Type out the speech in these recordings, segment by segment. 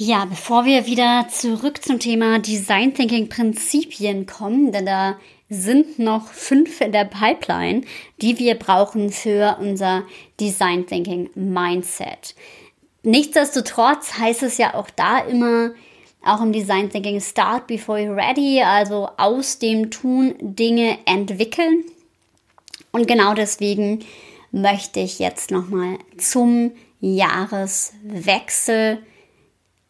Ja, bevor wir wieder zurück zum Thema Design Thinking Prinzipien kommen, denn da sind noch fünf in der Pipeline, die wir brauchen für unser Design Thinking Mindset. Nichtsdestotrotz heißt es ja auch da immer, auch im Design Thinking Start before you're ready, also aus dem Tun Dinge entwickeln. Und genau deswegen möchte ich jetzt nochmal zum Jahreswechsel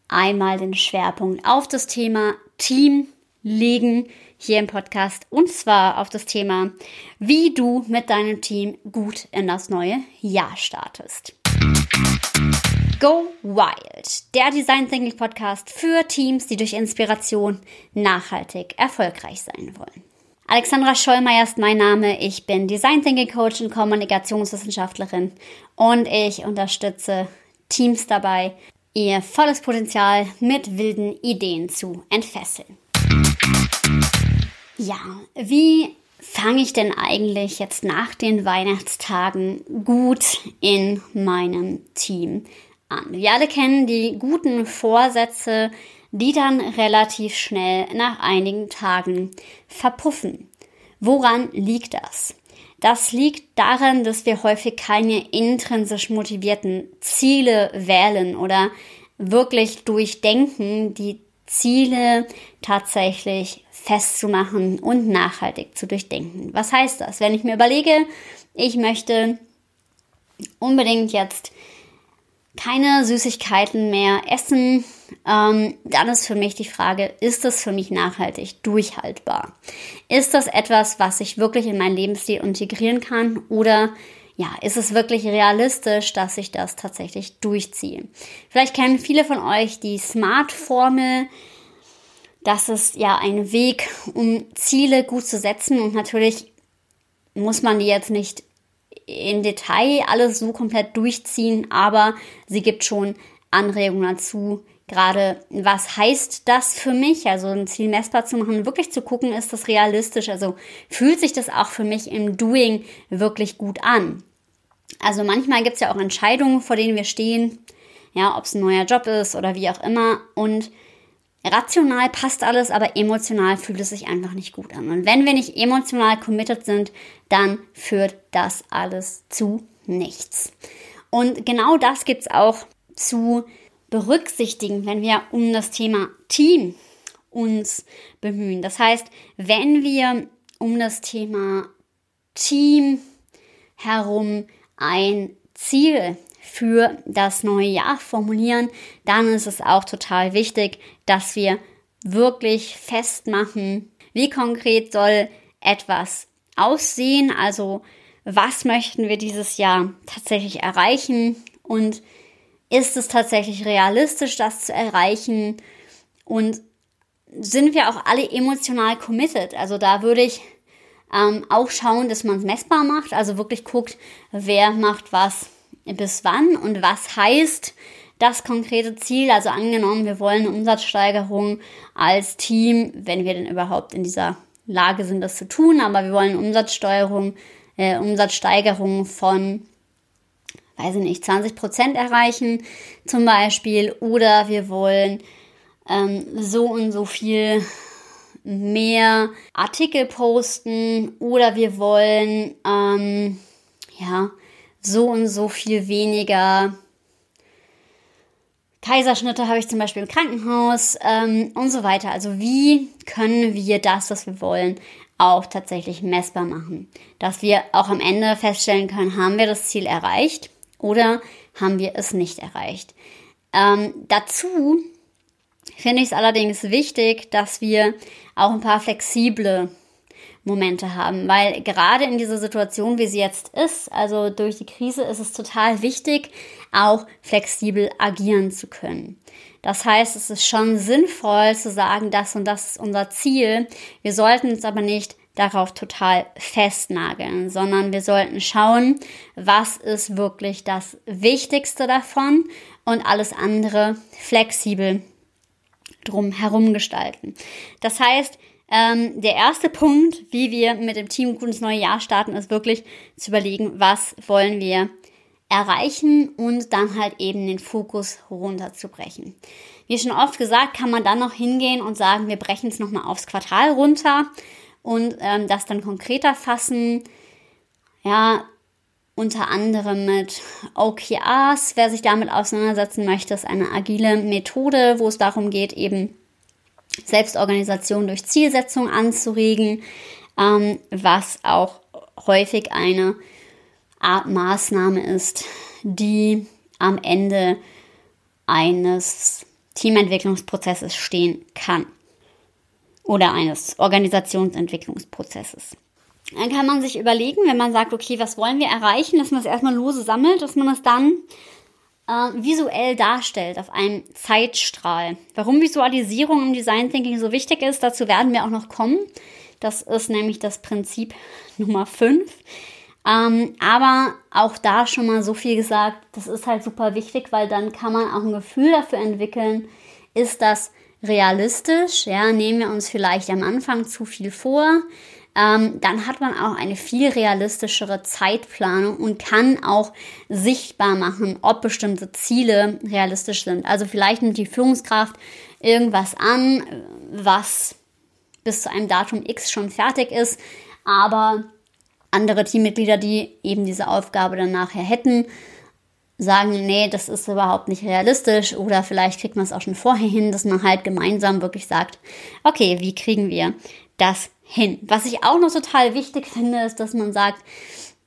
einmal den Schwerpunkt auf das Thema Team legen hier im Podcast und zwar auf das Thema, wie du mit deinem Team gut in das neue Jahr startest. Go Wild, der Design Thinking Podcast für Teams, die durch Inspiration nachhaltig erfolgreich sein wollen. Alexandra Schollmeier ist mein Name. Ich bin Design Thinking Coach und Kommunikationswissenschaftlerin und ich unterstütze Teams dabei, ihr volles Potenzial mit wilden Ideen zu entfesseln. Ja, wie fange ich denn eigentlich jetzt nach den Weihnachtstagen gut in meinem Team an? Wir alle kennen die guten Vorsätze, die dann relativ schnell nach einigen Tagen verpuffen. Woran liegt das? Das liegt daran, dass wir häufig keine intrinsisch motivierten Ziele wählen oder wirklich durchdenken, die Ziele tatsächlich festzumachen und nachhaltig zu durchdenken. Was heißt das? Wenn ich mir überlege, ich möchte unbedingt jetzt keine Süßigkeiten mehr essen, ähm, dann ist für mich die Frage, ist das für mich nachhaltig durchhaltbar? Ist das etwas, was ich wirklich in meinen Lebensstil integrieren kann oder ja, ist es wirklich realistisch, dass ich das tatsächlich durchziehe? Vielleicht kennen viele von euch die Smart-Formel. Das ist ja ein Weg, um Ziele gut zu setzen und natürlich muss man die jetzt nicht in Detail alles so komplett durchziehen, aber sie gibt schon Anregungen dazu, gerade was heißt das für mich, also ein Ziel messbar zu machen, wirklich zu gucken, ist das realistisch, also fühlt sich das auch für mich im Doing wirklich gut an. Also manchmal gibt es ja auch Entscheidungen, vor denen wir stehen, ja, ob es ein neuer Job ist oder wie auch immer. Und rational passt alles, aber emotional fühlt es sich einfach nicht gut an. Und wenn wir nicht emotional committed sind, dann führt das alles zu nichts. Und genau das gibt es auch zu berücksichtigen, wenn wir um das Thema Team uns bemühen. Das heißt, wenn wir um das Thema Team herum ein Ziel für das neue Jahr formulieren, dann ist es auch total wichtig, dass wir wirklich festmachen, wie konkret soll etwas aussehen, also was möchten wir dieses Jahr tatsächlich erreichen und ist es tatsächlich realistisch, das zu erreichen und sind wir auch alle emotional committed? Also da würde ich ähm, auch schauen, dass man es messbar macht, also wirklich guckt, wer macht was bis wann und was heißt das konkrete Ziel. Also angenommen, wir wollen eine Umsatzsteigerung als Team, wenn wir denn überhaupt in dieser Lage sind, das zu tun, aber wir wollen Umsatzsteuerung, äh, Umsatzsteigerung von weiß ich nicht, 20 Prozent erreichen zum Beispiel oder wir wollen ähm, so und so viel mehr Artikel posten oder wir wollen ähm, ja so und so viel weniger Kaiserschnitte habe ich zum Beispiel im Krankenhaus ähm, und so weiter. Also wie können wir das, was wir wollen, auch tatsächlich messbar machen? Dass wir auch am Ende feststellen können, haben wir das Ziel erreicht oder haben wir es nicht erreicht? Ähm, dazu finde ich es allerdings wichtig, dass wir auch ein paar flexible Momente haben, weil gerade in dieser Situation, wie sie jetzt ist, also durch die Krise, ist es total wichtig, auch flexibel agieren zu können. Das heißt, es ist schon sinnvoll zu sagen, das und das ist unser Ziel. Wir sollten uns aber nicht darauf total festnageln, sondern wir sollten schauen, was ist wirklich das Wichtigste davon und alles andere flexibel drum herum gestalten. Das heißt, ähm, der erste Punkt, wie wir mit dem Team gut ins neue Jahr starten, ist wirklich zu überlegen, was wollen wir erreichen und dann halt eben den Fokus runterzubrechen. Wie schon oft gesagt, kann man dann noch hingehen und sagen, wir brechen es nochmal aufs Quartal runter und ähm, das dann konkreter fassen. Ja, unter anderem mit OKRs. Wer sich damit auseinandersetzen möchte, ist eine agile Methode, wo es darum geht, eben Selbstorganisation durch Zielsetzung anzuregen, ähm, was auch häufig eine Art Maßnahme ist, die am Ende eines Teamentwicklungsprozesses stehen kann oder eines Organisationsentwicklungsprozesses. Dann kann man sich überlegen, wenn man sagt, okay, was wollen wir erreichen, dass man es erstmal lose sammelt, dass man es dann äh, visuell darstellt auf einem Zeitstrahl. Warum Visualisierung im Design Thinking so wichtig ist, dazu werden wir auch noch kommen. Das ist nämlich das Prinzip Nummer 5. Ähm, aber auch da schon mal so viel gesagt, das ist halt super wichtig, weil dann kann man auch ein Gefühl dafür entwickeln, ist das realistisch? Ja, nehmen wir uns vielleicht am Anfang zu viel vor. Ähm, dann hat man auch eine viel realistischere Zeitplanung und kann auch sichtbar machen, ob bestimmte Ziele realistisch sind. Also vielleicht nimmt die Führungskraft irgendwas an, was bis zu einem Datum X schon fertig ist, aber andere Teammitglieder, die eben diese Aufgabe dann nachher hätten, sagen, nee, das ist überhaupt nicht realistisch oder vielleicht kriegt man es auch schon vorher hin, dass man halt gemeinsam wirklich sagt, okay, wie kriegen wir das hin? Was ich auch noch total wichtig finde, ist, dass man sagt,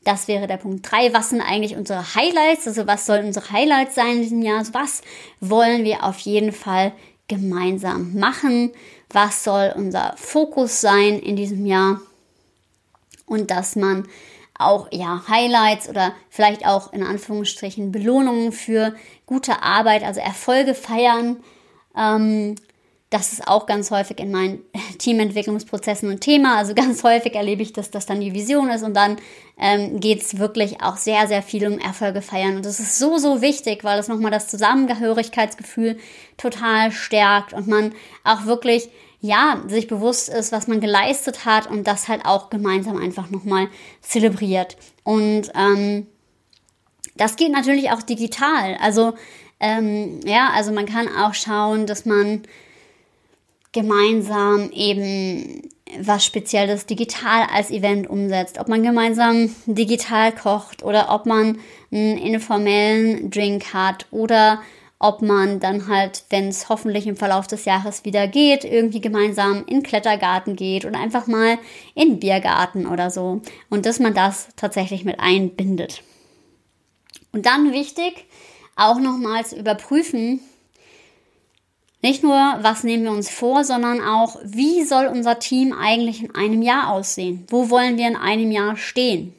das wäre der Punkt 3. Was sind eigentlich unsere Highlights? Also was sollen unsere Highlights sein in diesem Jahr? Also was wollen wir auf jeden Fall gemeinsam machen? Was soll unser Fokus sein in diesem Jahr? und dass man auch ja Highlights oder vielleicht auch in Anführungsstrichen Belohnungen für gute Arbeit, also Erfolge feiern. Ähm, das ist auch ganz häufig in meinen Teamentwicklungsprozessen ein Thema. Also ganz häufig erlebe ich, dass das dann die Vision ist und dann ähm, geht es wirklich auch sehr, sehr viel um Erfolge feiern. Und das ist so, so wichtig, weil es nochmal das Zusammengehörigkeitsgefühl total stärkt und man auch wirklich ja, sich bewusst ist, was man geleistet hat und das halt auch gemeinsam einfach nochmal zelebriert. Und ähm, das geht natürlich auch digital. Also ähm, ja, also man kann auch schauen, dass man gemeinsam eben was Spezielles digital als Event umsetzt. Ob man gemeinsam digital kocht oder ob man einen informellen Drink hat oder ob man dann halt, wenn es hoffentlich im Verlauf des Jahres wieder geht, irgendwie gemeinsam in Klettergarten geht oder einfach mal in Biergarten oder so. Und dass man das tatsächlich mit einbindet. Und dann wichtig, auch nochmals überprüfen, nicht nur, was nehmen wir uns vor, sondern auch, wie soll unser Team eigentlich in einem Jahr aussehen? Wo wollen wir in einem Jahr stehen?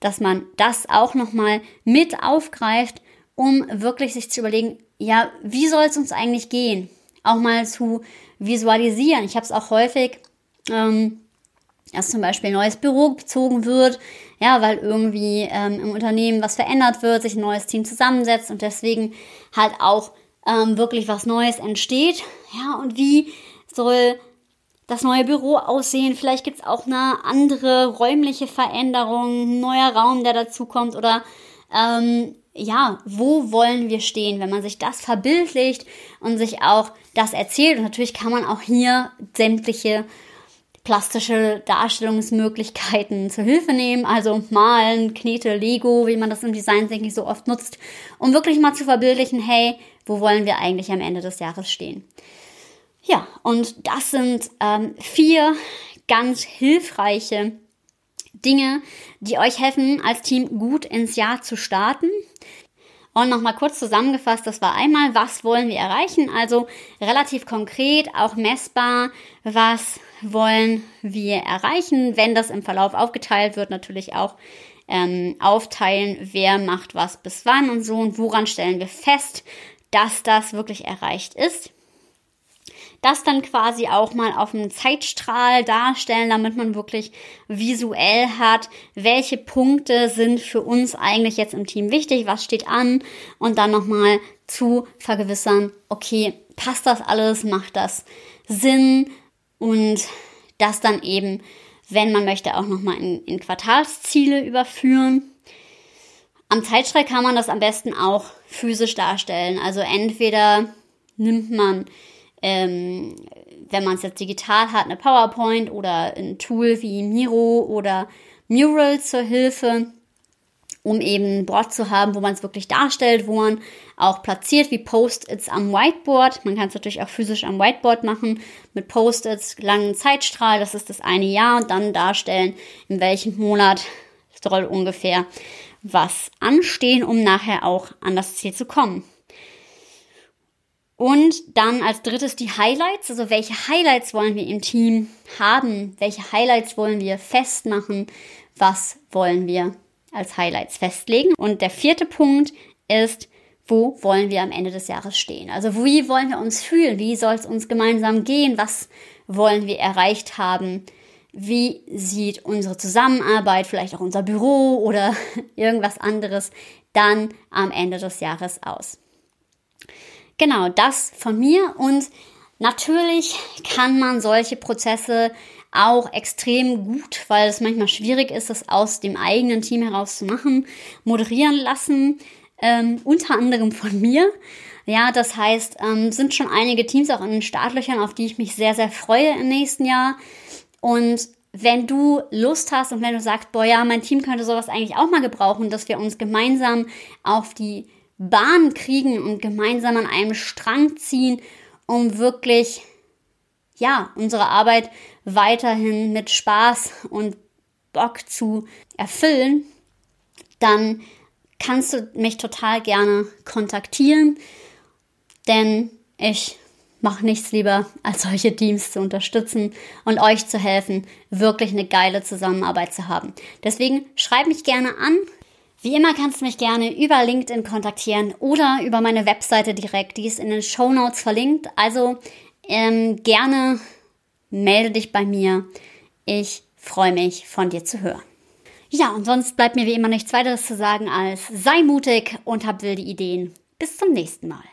Dass man das auch nochmal mit aufgreift um wirklich sich zu überlegen, ja, wie soll es uns eigentlich gehen? Auch mal zu visualisieren. Ich habe es auch häufig, ähm, dass zum Beispiel ein neues Büro bezogen wird, ja, weil irgendwie ähm, im Unternehmen was verändert wird, sich ein neues Team zusammensetzt und deswegen halt auch ähm, wirklich was Neues entsteht. Ja, und wie soll das neue Büro aussehen? Vielleicht gibt es auch eine andere räumliche Veränderung, ein neuer Raum, der dazukommt oder ähm, ja, wo wollen wir stehen, wenn man sich das verbildlicht und sich auch das erzählt. Und natürlich kann man auch hier sämtliche plastische Darstellungsmöglichkeiten zur Hilfe nehmen, also malen, Knete, Lego, wie man das im Design Thinking so oft nutzt, um wirklich mal zu verbildlichen, hey, wo wollen wir eigentlich am Ende des Jahres stehen? Ja, und das sind ähm, vier ganz hilfreiche Dinge, die euch helfen, als Team gut ins Jahr zu starten. Und nochmal kurz zusammengefasst, das war einmal, was wollen wir erreichen? Also relativ konkret, auch messbar, was wollen wir erreichen? Wenn das im Verlauf aufgeteilt wird, natürlich auch ähm, aufteilen, wer macht was bis wann und so. Und woran stellen wir fest, dass das wirklich erreicht ist? Das dann quasi auch mal auf einem Zeitstrahl darstellen, damit man wirklich visuell hat, welche Punkte sind für uns eigentlich jetzt im Team wichtig, was steht an und dann nochmal zu vergewissern, okay, passt das alles, macht das Sinn und das dann eben, wenn man möchte, auch nochmal in, in Quartalsziele überführen. Am Zeitstrahl kann man das am besten auch physisch darstellen. Also entweder nimmt man, ähm, wenn man es jetzt digital hat, eine PowerPoint oder ein Tool wie Miro oder Mural zur Hilfe um eben ein Board zu haben, wo man es wirklich darstellt, wo man auch platziert wie Post-its am Whiteboard. Man kann es natürlich auch physisch am Whiteboard machen mit Post-its, langen Zeitstrahl, das ist das eine Jahr und dann darstellen, in welchem Monat soll ungefähr was anstehen, um nachher auch an das Ziel zu kommen. Und dann als drittes die Highlights, also welche Highlights wollen wir im Team haben, welche Highlights wollen wir festmachen, was wollen wir als Highlights festlegen. Und der vierte Punkt ist, wo wollen wir am Ende des Jahres stehen? Also wie wollen wir uns fühlen? Wie soll es uns gemeinsam gehen? Was wollen wir erreicht haben? Wie sieht unsere Zusammenarbeit, vielleicht auch unser Büro oder irgendwas anderes dann am Ende des Jahres aus? Genau, das von mir und natürlich kann man solche Prozesse auch extrem gut, weil es manchmal schwierig ist, das aus dem eigenen Team heraus zu machen, moderieren lassen, ähm, unter anderem von mir. Ja, das heißt, ähm, sind schon einige Teams auch in den Startlöchern, auf die ich mich sehr, sehr freue im nächsten Jahr. Und wenn du Lust hast und wenn du sagst, boah, ja, mein Team könnte sowas eigentlich auch mal gebrauchen, dass wir uns gemeinsam auf die Bahn kriegen und gemeinsam an einem Strang ziehen, um wirklich ja, unsere Arbeit weiterhin mit Spaß und Bock zu erfüllen, dann kannst du mich total gerne kontaktieren, denn ich mache nichts lieber, als solche Teams zu unterstützen und euch zu helfen, wirklich eine geile Zusammenarbeit zu haben. Deswegen schreib mich gerne an. Wie immer kannst du mich gerne über LinkedIn kontaktieren oder über meine Webseite direkt. Die ist in den Show Notes verlinkt. Also ähm, gerne melde dich bei mir. Ich freue mich, von dir zu hören. Ja, und sonst bleibt mir wie immer nichts weiteres zu sagen als sei mutig und hab wilde Ideen. Bis zum nächsten Mal.